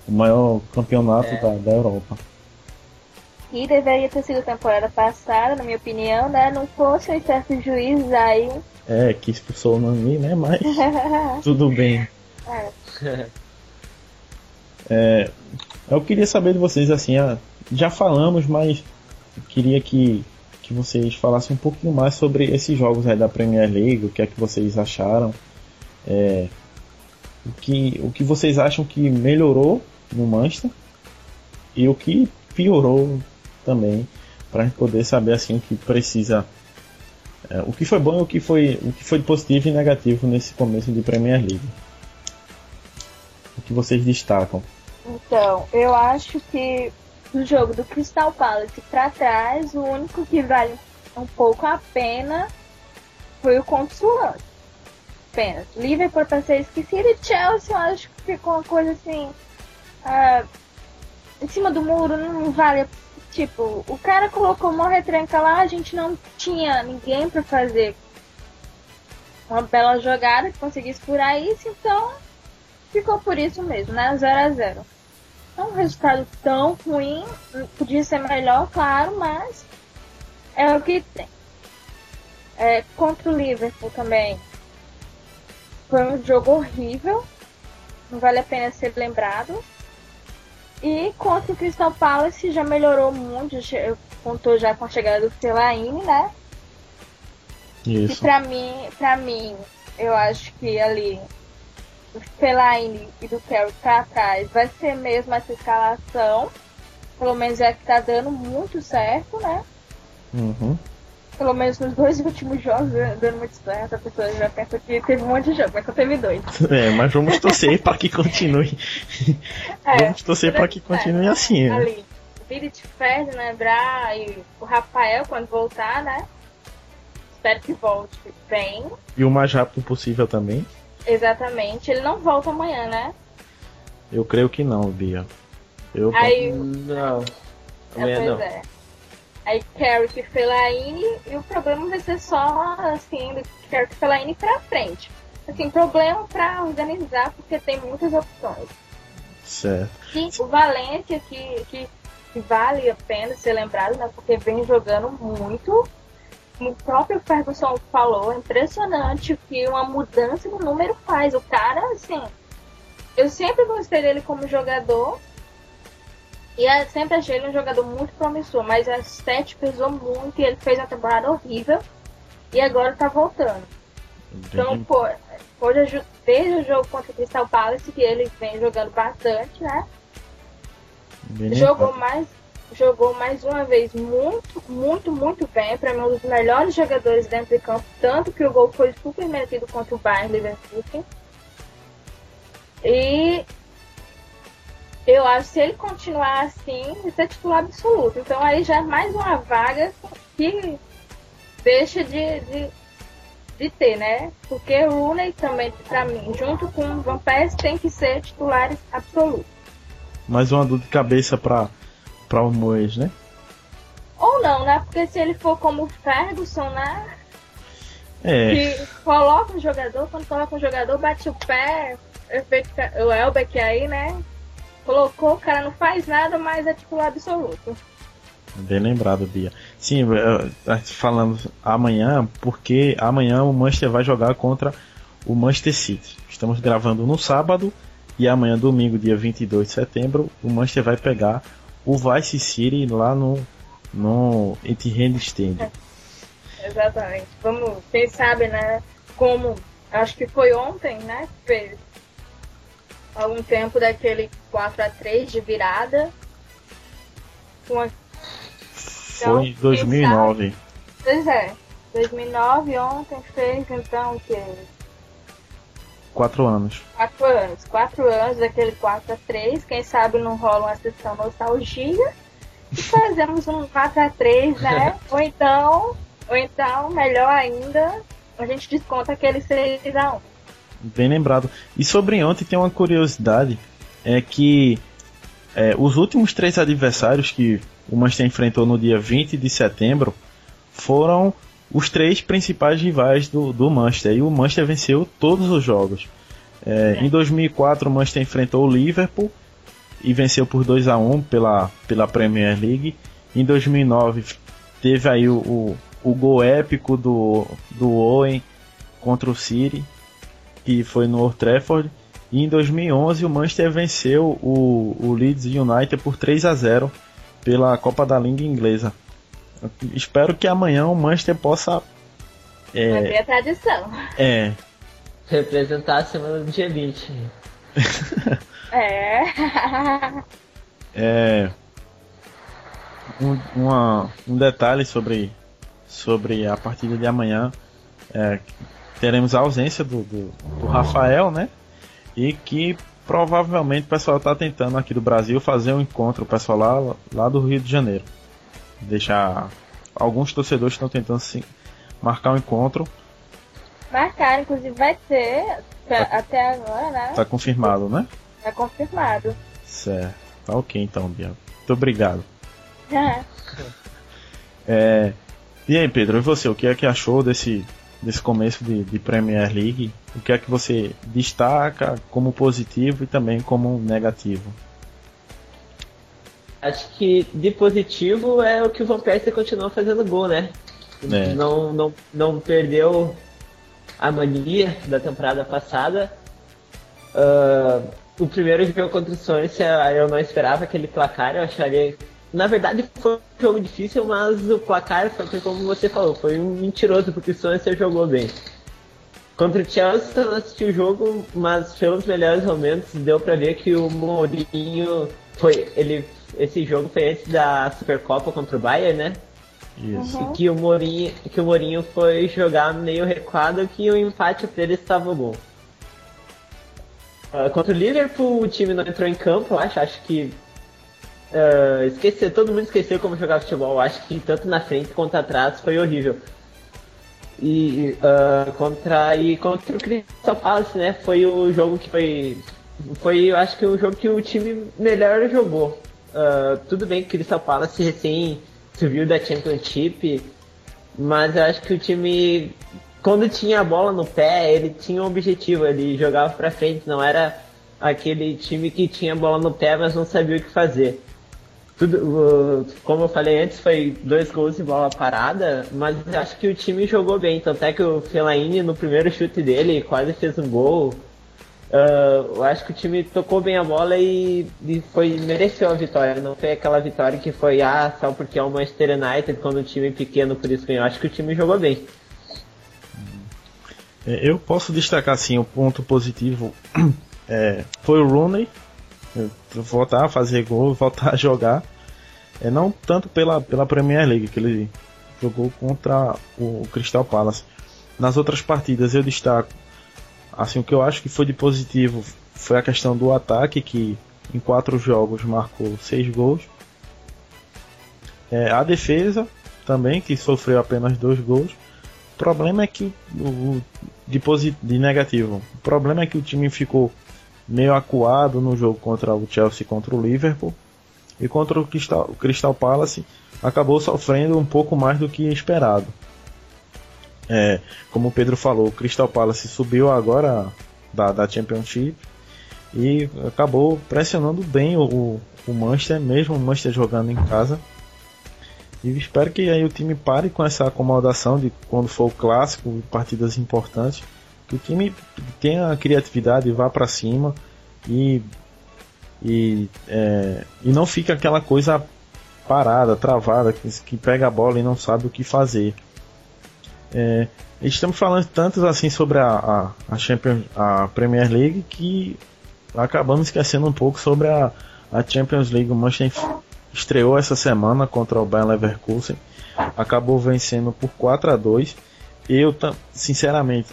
o maior campeonato é. da, da Europa. E deveria ter sido temporada passada, na minha opinião, né? Não fosse um certo juiz aí. É, que expulsou o Nani, né? Mas tudo bem. É. É, eu queria saber de vocês, assim, já falamos, mas queria que, que vocês falassem um pouquinho mais sobre esses jogos aí da Premier League, o que é que vocês acharam, é, o, que, o que vocês acham que melhorou no Manchester e o que piorou também, para poder saber assim o que precisa, é, o que foi bom e o que foi, o que foi positivo e negativo nesse começo de Premier League o que vocês destacam? Então, eu acho que no jogo do Crystal Palace para trás, o único que vale um pouco a pena foi o contra o. Apenas. Liverpool para ser esquecido e Chelsea, eu acho que ficou uma coisa assim. Uh, em cima do muro, não vale. Tipo, o cara colocou uma retranca lá, a gente não tinha ninguém para fazer uma bela jogada que conseguisse furar isso, então ficou por isso mesmo, né? 0 a 0 Não é um resultado tão ruim, podia ser melhor, claro, mas é o que tem. É, contra o Liverpool também foi um jogo horrível, não vale a pena ser lembrado. E contra o Crystal Palace já melhorou muito, contou já com a chegada do Fellaini, né? Isso. E pra mim, pra mim, eu acho que ali do Fellaini e do Carey pra trás vai ser mesmo essa escalação. Pelo menos é que tá dando muito certo, né? Uhum. Pelo menos nos dois últimos jogos dando muito certo. A pessoa já pensa que teve um monte de jogo, mas só teve dois. É, mas vamos torcer para que continue. É, vamos torcer para que continue assim. Né? Ali, o Billit né, Bra e o Rafael quando voltar, né? Espero que volte bem. E o mais rápido possível também. Exatamente. Ele não volta amanhã, né? Eu creio que não, Bia. Eu Aí... Não. Amanhã é, não. É. Aí Carrick Fellaini e o problema vai ser só assim, do Carrick Fellaini pra frente. Assim, problema pra organizar porque tem muitas opções. Certo. E o Valência que, que, que vale a pena ser lembrado, né? Porque vem jogando muito o próprio Ferguson falou, é impressionante o que uma mudança no número faz. O cara, assim, eu sempre gostei dele como jogador e sempre achei ele um jogador muito promissor, mas a sete pesou muito e ele fez uma temporada horrível e agora tá voltando. Então, pô, hoje, desde o jogo contra o Crystal Palace, que ele vem jogando bastante, né? Bem Jogou mais jogou mais uma vez muito, muito, muito bem. Para mim, um dos melhores jogadores dentro de campo. Tanto que o gol foi super merecido contra o Bayern Leverkusen. E eu acho que se ele continuar assim, ele ser titular absoluto. Então aí já é mais uma vaga que deixa de, de, de ter, né? Porque o Rooney também, pra mim, junto com o Van Persie, tem que ser titulares absolutos. Mais uma dor de cabeça para o Moes, né? Ou não, né? Porque se ele for como o Ferguson, né? É. Que coloca um jogador, quando coloca um jogador, bate o pé, efeito o Elbeck aí, né? Colocou, o cara não faz nada, mas é titular absoluto. Bem lembrado, Bia. Sim, falando amanhã, porque amanhã o Manchester vai jogar contra o Manchester City. Estamos gravando no sábado e amanhã, domingo, dia 22 de setembro, o Manchester vai pegar o Vice City lá no, no Etihad Stadium. Exatamente. Vamos, quem sabe, né? Como acho que foi ontem, né? Fez algum tempo daquele 4 a 3 de virada. Com a... Então, foi em 2009. Pois é. 2009, ontem fez então o que? Quatro anos. Quatro anos. Quatro anos daquele 4 a 3 Quem sabe não rola uma sessão nostalgia. E fazemos um 4 a 3 né? ou então, ou então, melhor ainda, a gente desconta aquele 6 a 1 Bem lembrado. E sobre ontem tem uma curiosidade. É que é, os últimos três adversários que o Manchester enfrentou no dia 20 de setembro foram os três principais rivais do, do Manchester. E o Manchester venceu todos os jogos. É, em 2004, o Manchester enfrentou o Liverpool e venceu por 2 a 1 pela, pela Premier League. Em 2009, teve aí o, o, o gol épico do, do Owen contra o City, que foi no Old Trafford. E em 2011, o Manchester venceu o, o Leeds United por 3 a 0 pela Copa da Liga Inglesa. Espero que amanhã o Manchester possa. É, Manter a tradição. É. Representar a semana do dia 20. é. é. Um, uma, um detalhe sobre, sobre a partida de amanhã. É, teremos a ausência do, do, do Rafael, né? E que provavelmente o pessoal está tentando aqui do Brasil fazer um encontro, o pessoal lá, lá do Rio de Janeiro. Deixar. Alguns torcedores estão tentando marcar um encontro. Marcar, inclusive vai ter tá, até agora, né? Tá confirmado, né? Tá confirmado. Certo. Tá ok então, Bia. Muito obrigado. é, e aí, Pedro, e você, o que é que achou desse, desse começo de, de Premier League? O que é que você destaca como positivo e também como negativo? Acho que de positivo é o que o Van Persie continuou fazendo gol, né? É. Não, não, não perdeu a mania da temporada passada. Uh, o primeiro jogo contra o Swansea eu não esperava aquele placar, eu acharia. Na verdade foi um jogo difícil, mas o placar foi como você falou, foi um mentiroso porque o Swansea jogou bem. Contra o Chelsea eu não assisti o jogo, mas pelos melhores momentos deu para ver que o Mourinho foi. Ele, esse jogo foi antes da Supercopa contra o Bayern, né? Isso. E que o Mourinho, que o Mourinho foi jogar meio recuado que o empate para ele estava bom. Uh, contra o Liverpool o time não entrou em campo, eu acho, acho que uh, esqueceu, todo mundo esqueceu como jogar futebol, eu acho que tanto na frente quanto atrás foi horrível. E uh, contra e contra o Crystal Palace, né? Foi o jogo que foi foi, eu acho que o jogo que o time melhor jogou. Uh, tudo bem que o Crystal Palace recém subiu da Championship, mas eu acho que o time quando tinha a bola no pé, ele tinha um objetivo, ele jogava para frente, não era aquele time que tinha a bola no pé, mas não sabia o que fazer tudo, como eu falei antes, foi dois gols de bola parada, mas acho que o time jogou bem. Tanto é que o Fellaini, no primeiro chute dele, quase fez um gol. Uh, eu acho que o time tocou bem a bola e, e, foi mereceu a vitória. Não foi aquela vitória que foi ah, só porque é o Manchester United quando o time é pequeno, por isso ganhou. Acho que o time jogou bem. É, eu posso destacar assim o ponto positivo é, foi o Rooney voltar a fazer gol, voltar a jogar. É não tanto pela, pela Premier League que ele jogou contra o Crystal Palace. Nas outras partidas eu destaco assim o que eu acho que foi de positivo foi a questão do ataque que em quatro jogos marcou seis gols. É, a defesa também, que sofreu apenas dois gols. O problema é que o, de, de negativo. O problema é que o time ficou meio acuado no jogo contra o Chelsea contra o Liverpool e contra o Crystal, o Crystal Palace acabou sofrendo um pouco mais do que esperado. É, como o Pedro falou, o Crystal Palace subiu agora da, da Championship e acabou pressionando bem o, o Manchester, mesmo o Manchester jogando em casa. E espero que aí o time pare com essa acomodação de quando for o clássico, partidas importantes, que o time tenha criatividade, vá para cima e e, é, e não fica aquela coisa parada, travada, que, que, pega a bola e não sabe o que fazer. É, estamos falando tantos assim sobre a, a, a, Champions, a Premier League que acabamos esquecendo um pouco sobre a, a Champions League. O Manchester estreou essa semana contra o Bayern Leverkusen, acabou vencendo por 4 a 2. Eu, sinceramente,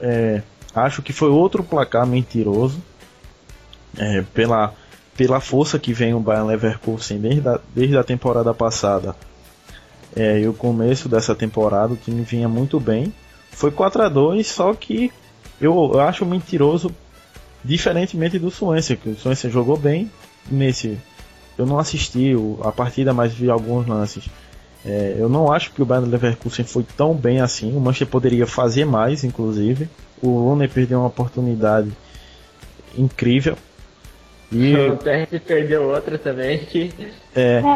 é, acho que foi outro placar mentiroso, é, pela, pela força que vem o Bayern Leverkusen desde a, desde a temporada passada. É, e o começo dessa temporada o time vinha muito bem. Foi 4 a 2 só que eu, eu acho mentiroso, diferentemente do Swansea, que o Swansea jogou bem nesse eu não assisti a partida, mas vi alguns lances. É, eu não acho que o Bayern Leverkusen foi tão bem assim. O Manchester poderia fazer mais, inclusive. O Rooney perdeu uma oportunidade incrível. E o Terence perdeu outra também. Que... É.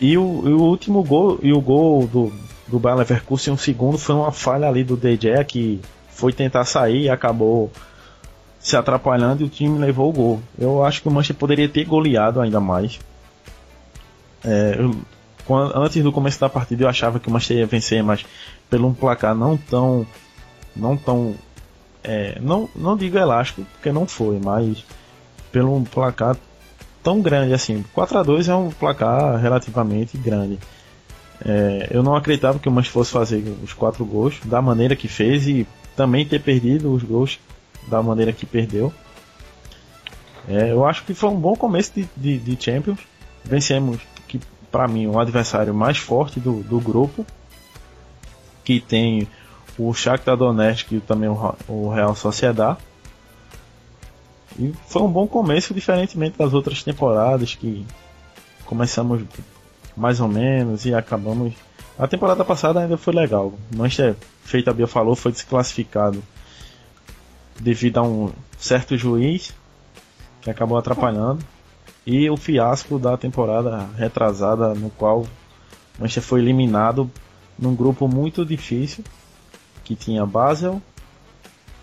E o, e o último gol e o gol do do Bayern Leverkusen, um segundo foi uma falha ali do DJ que foi tentar sair e acabou se atrapalhando e o time levou o gol. Eu acho que o Manchester poderia ter goleado ainda mais. É, eu, quando, antes do começo da partida eu achava que o Manchester ia vencer, mas pelo um placar não tão. não tão. É, não, não digo elástico, porque não foi, mas pelo um placar tão grande assim. 4 a 2 é um placar relativamente grande. É, eu não acreditava que o Manchester fosse fazer os quatro gols da maneira que fez e também ter perdido os gols da maneira que perdeu. É, eu acho que foi um bom começo de, de, de Champions. Vencemos para mim, o adversário mais forte do, do grupo, que tem o Shakhtar Donetsk e também o, o Real Sociedad. E foi um bom começo, diferentemente das outras temporadas que começamos mais ou menos e acabamos. A temporada passada ainda foi legal. Manchester, feito a Bia falou, foi desclassificado devido a um certo juiz que acabou atrapalhando. E o fiasco da temporada retrasada, no qual Manchester foi eliminado num grupo muito difícil, que tinha Basel.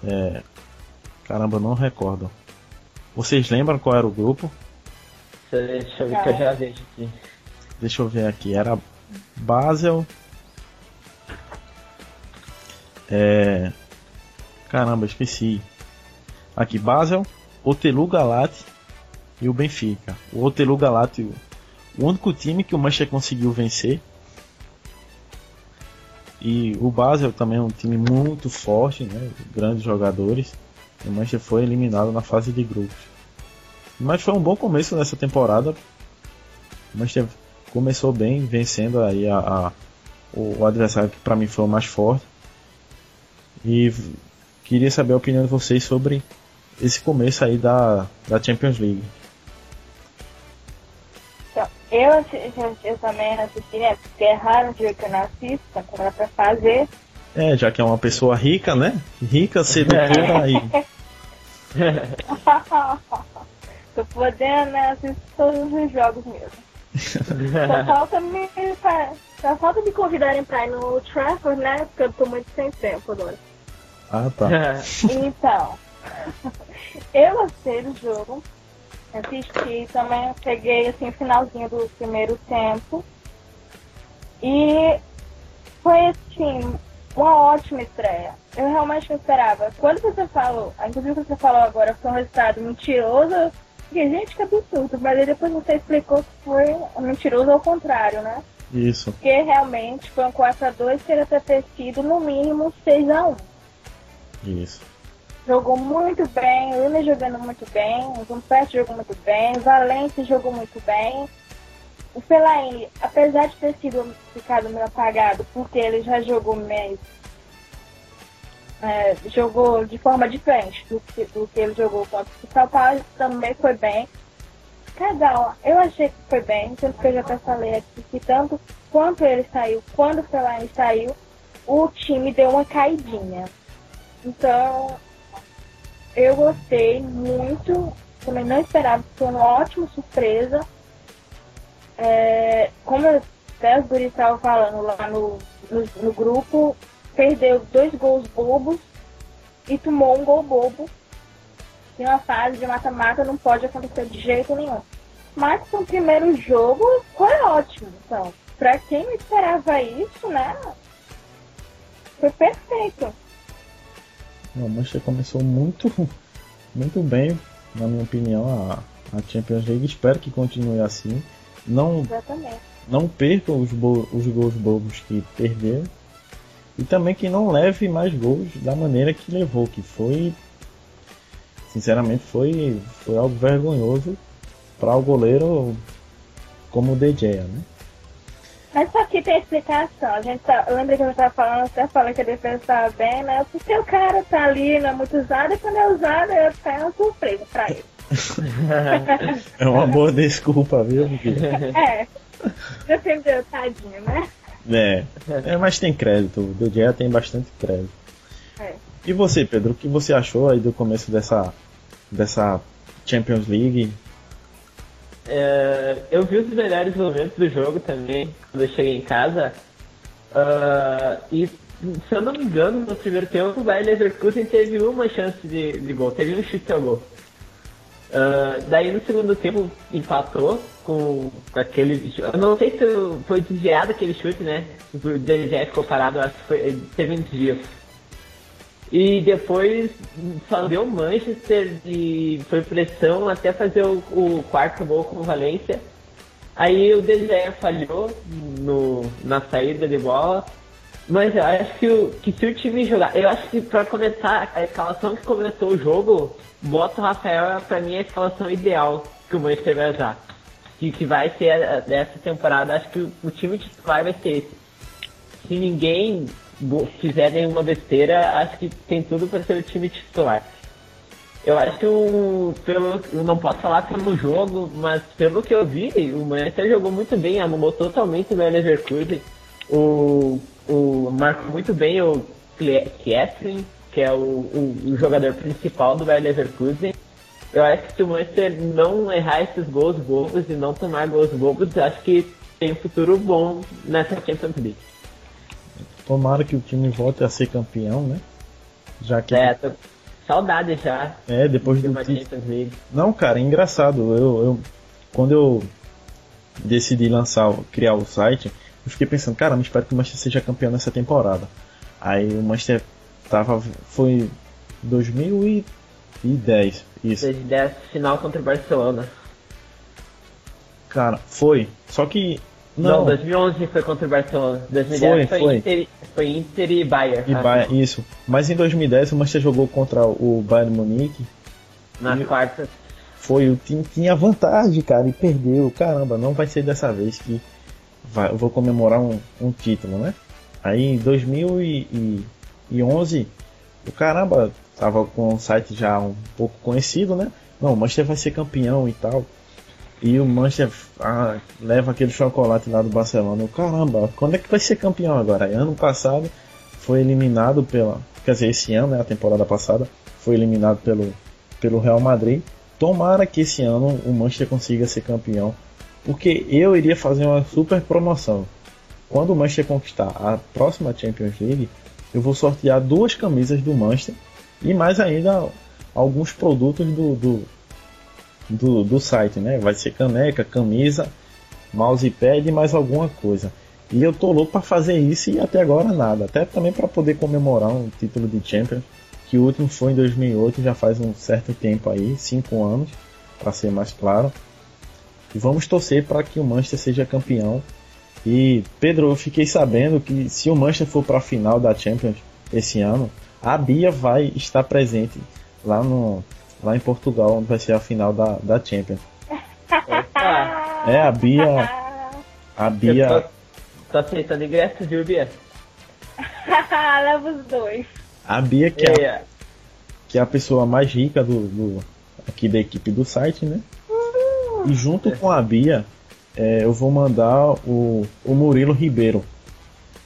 É, caramba, não recordo. Vocês lembram qual era o grupo? Deixa eu ver que eu já vejo aqui. Deixa eu ver aqui. Era Basel. É. Caramba, esqueci. Aqui, Basel, Otelu Galate e o Benfica. O Otelu Galati, o único time que o Manchester conseguiu vencer. E o Basel também é um time muito forte, né? grandes jogadores. O Manchester foi eliminado na fase de grupos. Mas foi um bom começo nessa temporada. O Manchester começou bem, vencendo aí a, a o adversário que para mim foi o mais forte. E queria saber a opinião de vocês sobre esse começo aí da, da Champions League. Eu, eu, eu também assisti, né? Porque é raro dia que eu não assisto, então era pra fazer. É, já que é uma pessoa rica, né? Rica, sedutora aí. Tô podendo, né? Assisto todos os jogos mesmo. só, falta me, só falta me convidarem pra ir no Trafford, né? Porque eu tô muito sem tempo agora. Ah, tá. então, eu assisti o jogo assisti também, peguei assim, finalzinho do primeiro tempo. E foi assim, uma ótima estreia. Eu realmente não esperava. Quando você falou, inclusive você falou agora foi um resultado mentiroso, porque gente, que absurdo, mas aí depois você explicou que foi mentiroso ao contrário, né? Isso. Porque realmente foi um 4x2 que era ter sido no mínimo 6x1. Isso. jogou muito bem, o Lula jogando muito bem, o Zumpete jogou muito bem, o Valente jogou muito bem. O Fellaini, apesar de ter sido ficado meio apagado, porque ele já jogou mais. É, jogou de forma diferente do que, do que ele jogou contra o São Paulo, também foi bem. Cada um, eu achei que foi bem, tanto que eu já até falei aqui que tanto quanto ele saiu, quando o Fellaini saiu, o time deu uma caidinha. Então, eu gostei muito, também não esperava, foi uma ótima surpresa. É, como até os guris estavam falando lá no, no, no, grupo, perdeu dois gols bobos e tomou um gol bobo. Em uma fase de mata-mata não pode acontecer de jeito nenhum. Mas o primeiro jogo foi ótimo. Então, pra quem esperava isso, né? Foi perfeito. O Manchester começou muito, muito bem, na minha opinião, a, a Champions League. Espero que continue assim. Não, Exatamente. não percam os, os gols bobos que perderam. E também que não leve mais gols da maneira que levou, que foi. Sinceramente, foi, foi algo vergonhoso para o goleiro como o De Gea, né? Mas só que tem explicação. A gente tá, lembra que eu estava falando, até falei que a defesa estava bem, né? Porque o cara tá ali, não é muito usado, e quando é usado, é uma surpresa pra ele. é uma boa desculpa, viu? é. Defendeu, tadinho, né? É. é mas tem crédito. O Gea tem bastante crédito. É. E você, Pedro, o que você achou aí do começo dessa, dessa Champions League? É, eu vi os melhores momentos do jogo também, quando eu cheguei em casa. Uh, e, se eu não me engano, no primeiro tempo, o Bayer Leverkusen teve uma chance de, de gol, teve um chute ao gol. Uh, daí no segundo tempo empatou com, aquele. Eu não sei se foi desviado aquele chute, né? O DG ficou parado, acho que foi, teve um desvio. E depois só deu Manchester e foi pressão até fazer o, o quarto gol com o Valência. Aí o De falhou no, na saída de bola. Mas eu acho que, o, que se o time jogar. Eu acho que para começar a escalação que começou o jogo, bota o Rafael pra mim é a escalação ideal que o Manchester vai usar. Que, que vai ser dessa temporada. Acho que o, o time titular vai ser esse. Se ninguém fizer nenhuma besteira, acho que tem tudo para ser o time titular. Eu acho que o, pelo, eu não posso falar pelo jogo, mas pelo que eu vi, o Manchester jogou muito bem, anulou totalmente o Leverkusen. O, o marcou muito bem o Kieslin, que é o, o, o, jogador principal do Bayer Leverkusen. Eu acho que se o Manchester não errar esses gols bobos e não tomar gols bobos, acho que tem um futuro bom nessa Champions League. Tomara que o time volte a ser campeão, né? Já que. É, tô... saudade já. É, depois do. League. Não, cara, é engraçado. Eu, eu, quando eu decidi lançar, criar o site, eu fiquei pensando, cara, mas espero que o Manchester seja campeão nessa temporada. Aí o Manchester tava. Foi 2010, isso. 2010, final contra o Barcelona. Cara, foi. Só que não. não, 2011 foi contra o Barcelona. 2010 foi, foi, foi. Inter, foi Inter e Bayern. E Bayern, isso. Mas em 2010 o Manchester jogou contra o Bayern Munique. Na quarta. Foi, o time tinha vantagem, cara, e perdeu. Caramba, não vai ser dessa vez que vai, eu vou comemorar um, um título, né? Aí em 2011, o caramba, tava com um site já um pouco conhecido, né? Não, o Manchester vai ser campeão e tal. E o Manchester ah, leva aquele chocolate lá do Barcelona. Eu, caramba, quando é que vai ser campeão agora? Ano passado foi eliminado pela. Quer dizer, esse ano, né, a temporada passada, foi eliminado pelo, pelo Real Madrid. Tomara que esse ano o Manchester consiga ser campeão. Porque eu iria fazer uma super promoção. Quando o Manchester conquistar a próxima Champions League, eu vou sortear duas camisas do Manchester e mais ainda alguns produtos do, do, do, do site, né? Vai ser caneca, camisa, mousepad e mais alguma coisa. E eu tô louco para fazer isso e até agora nada. Até também para poder comemorar um título de Champions, que o último foi em 2008, já faz um certo tempo aí, 5 anos, para ser mais claro. E vamos torcer para que o Manchester seja campeão. E Pedro, eu fiquei sabendo que se o Manchester for para a final da Champions esse ano, a Bia vai estar presente lá no lá em Portugal, onde vai ser a final da, da Champions. É, a Bia. A Bia. Tô, tô aceitando ingresso, viu, Bia? Leva os dois. A Bia, que é, a, que é a pessoa mais rica do, do aqui da equipe do site, né? E junto com a Bia, é, eu vou mandar o, o Murilo Ribeiro.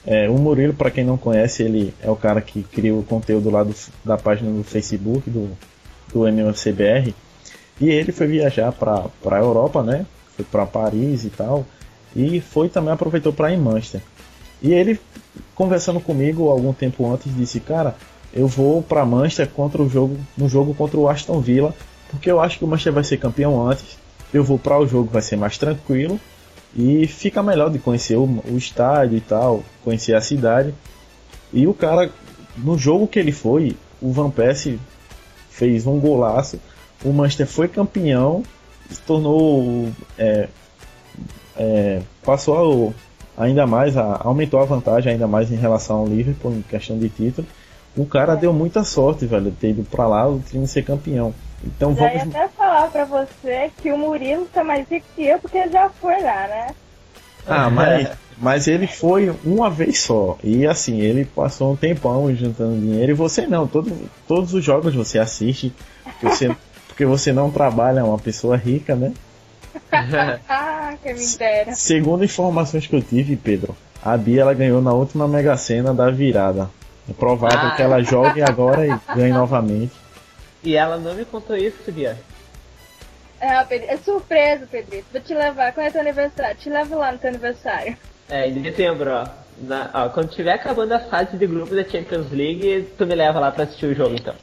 É, o Murilo, para quem não conhece, ele é o cara que cria o conteúdo lá do, da página do Facebook do, do MFCBR. E ele foi viajar para a Europa, né? Foi para Paris e tal. E foi também aproveitou para ir em Manchester. E ele, conversando comigo algum tempo antes, disse: Cara, eu vou para Manchester contra o jogo, no jogo contra o Aston Villa, porque eu acho que o Manchester vai ser campeão antes. Eu vou para o jogo, vai ser mais tranquilo e fica melhor de conhecer o, o estádio e tal, conhecer a cidade. E o cara, no jogo que ele foi, o Van Persie fez um golaço. O Manchester foi campeão, se tornou. É, é, passou ainda mais, a, aumentou a vantagem ainda mais em relação ao Liverpool em questão de título. O cara deu muita sorte, velho, ter ido pra lá o time ser campeão. Então vamos. ia até falar pra você que o Murilo tá mais rico que eu porque ele já foi lá, né? Ah, mas, mas ele foi uma vez só. E assim, ele passou um tempão juntando dinheiro. E você não, todo, todos os jogos você assiste. Você, porque você não trabalha, é uma pessoa rica, né? ah, que me dera. Segundo informações que eu tive, Pedro, a Bia ela ganhou na última Mega Sena da virada. É provável ah. que ela jogue agora e ganhe novamente. E ela não me contou isso, Bia. É, Pedro, é surpresa, Pedrito. Vou te levar. Quando é teu aniversário? Te levo lá no teu aniversário. É, em dezembro, ó. Na, ó. Quando tiver acabando a fase de grupo da Champions League, tu me leva lá pra assistir o jogo, então.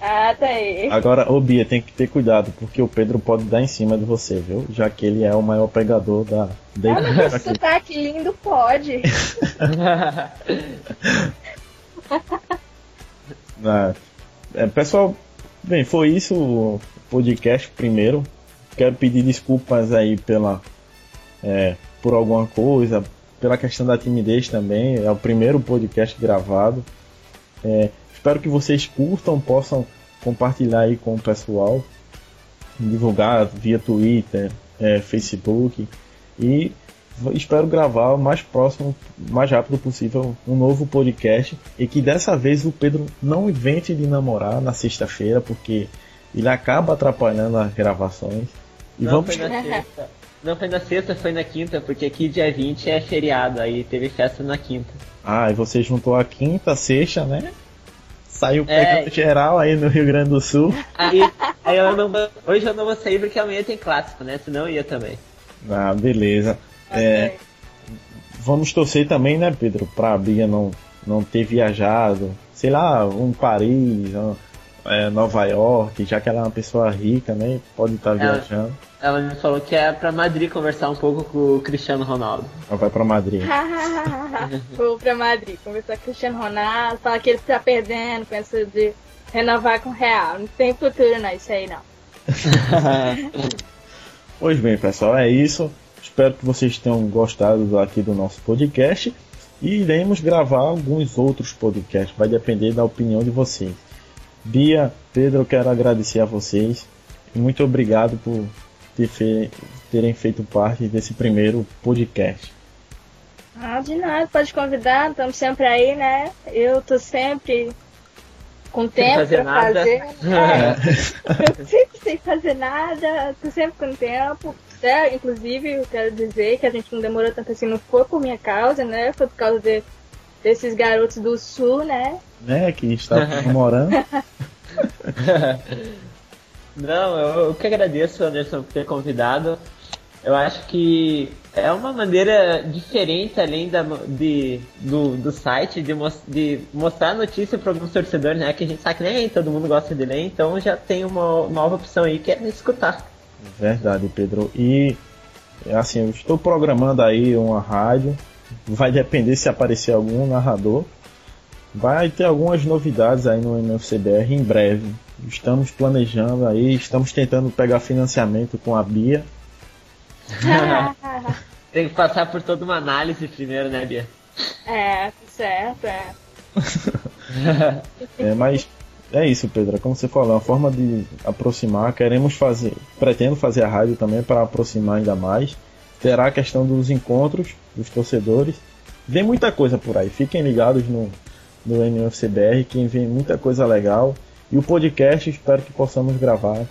Ah, tá aí. Agora, ô Bia, tem que ter cuidado, porque o Pedro pode dar em cima de você, viu? Já que ele é o maior pegador da... da ah, mas esse sotaque lindo pode. ah, é, pessoal, bem, foi isso o podcast primeiro. Quero pedir desculpas aí pela... É, por alguma coisa, pela questão da timidez também. É o primeiro podcast gravado. É, espero que vocês curtam, possam compartilhar aí com o pessoal, divulgar via Twitter, é, Facebook e espero gravar o mais próximo, mais rápido possível um novo podcast e que dessa vez o Pedro não invente de namorar na sexta-feira porque ele acaba atrapalhando as gravações. E não, vamos... foi na sexta. Não foi na sexta, foi na quinta, porque aqui dia 20 é feriado, aí teve festa na quinta. Ah, e você juntou a quinta, a sexta, né? Saiu é. pegando é... geral aí no Rio Grande do Sul. Aí, aí eu não vou, hoje eu não vou sair porque amanhã tem clássico, né? Senão eu ia também. Ah, beleza. É, vamos torcer também, né, Pedro, pra Bia não, não ter viajado, sei lá, um Paris, um, é, Nova York, já que ela é uma pessoa rica, né? Pode estar tá viajando. Ela me falou que é pra Madrid conversar um pouco com o Cristiano Ronaldo. Ela vai pra Madrid. Vou pra Madrid conversar com o Cristiano Ronaldo, falar que ele tá perdendo, pensa de renovar com o Real. Não tem futuro não, isso aí não. pois bem, pessoal, é isso. Espero que vocês tenham gostado aqui do nosso podcast. E iremos gravar alguns outros podcasts. Vai depender da opinião de vocês. Bia, Pedro, eu quero agradecer a vocês. Muito obrigado por ter fe... terem feito parte desse primeiro podcast. Ah, de nada, pode convidar, estamos sempre aí, né? Eu tô sempre com tempo fazer pra nada. fazer. É. eu sempre sem fazer nada, tô sempre com tempo. É, inclusive, eu quero dizer que a gente não demorou tanto assim, não foi por minha causa, né? Foi por causa de, desses garotos do sul, né? Né, que estavam namorando. Não, eu, eu que agradeço, Anderson, por ter convidado. Eu acho que é uma maneira diferente, além da, de, do, do site, de, de mostrar notícia para alguns torcedores, né? Que a gente sabe que nem todo mundo gosta de ler, então já tem uma nova opção aí que é escutar. Verdade, Pedro. E assim, eu estou programando aí uma rádio. Vai depender se aparecer algum narrador. Vai ter algumas novidades aí no MFCBR em breve. Estamos planejando aí, estamos tentando pegar financiamento com a Bia. Tem que passar por toda uma análise primeiro, né, Bia? É, certo, é. é, mas é isso, Pedro. Como você falou, é uma forma de aproximar. Queremos fazer, pretendo fazer a rádio também para aproximar ainda mais. Terá a questão dos encontros dos torcedores. Vem muita coisa por aí. Fiquem ligados no, no NUFCBR, que vem muita coisa legal. E o podcast espero que possamos gravar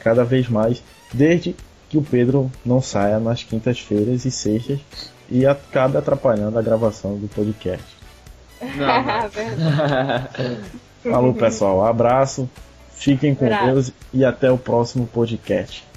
cada vez mais, desde que o Pedro não saia nas quintas-feiras e sextas e acabe atrapalhando a gravação do podcast. Falou pessoal, abraço, fiquem com Deus e até o próximo podcast.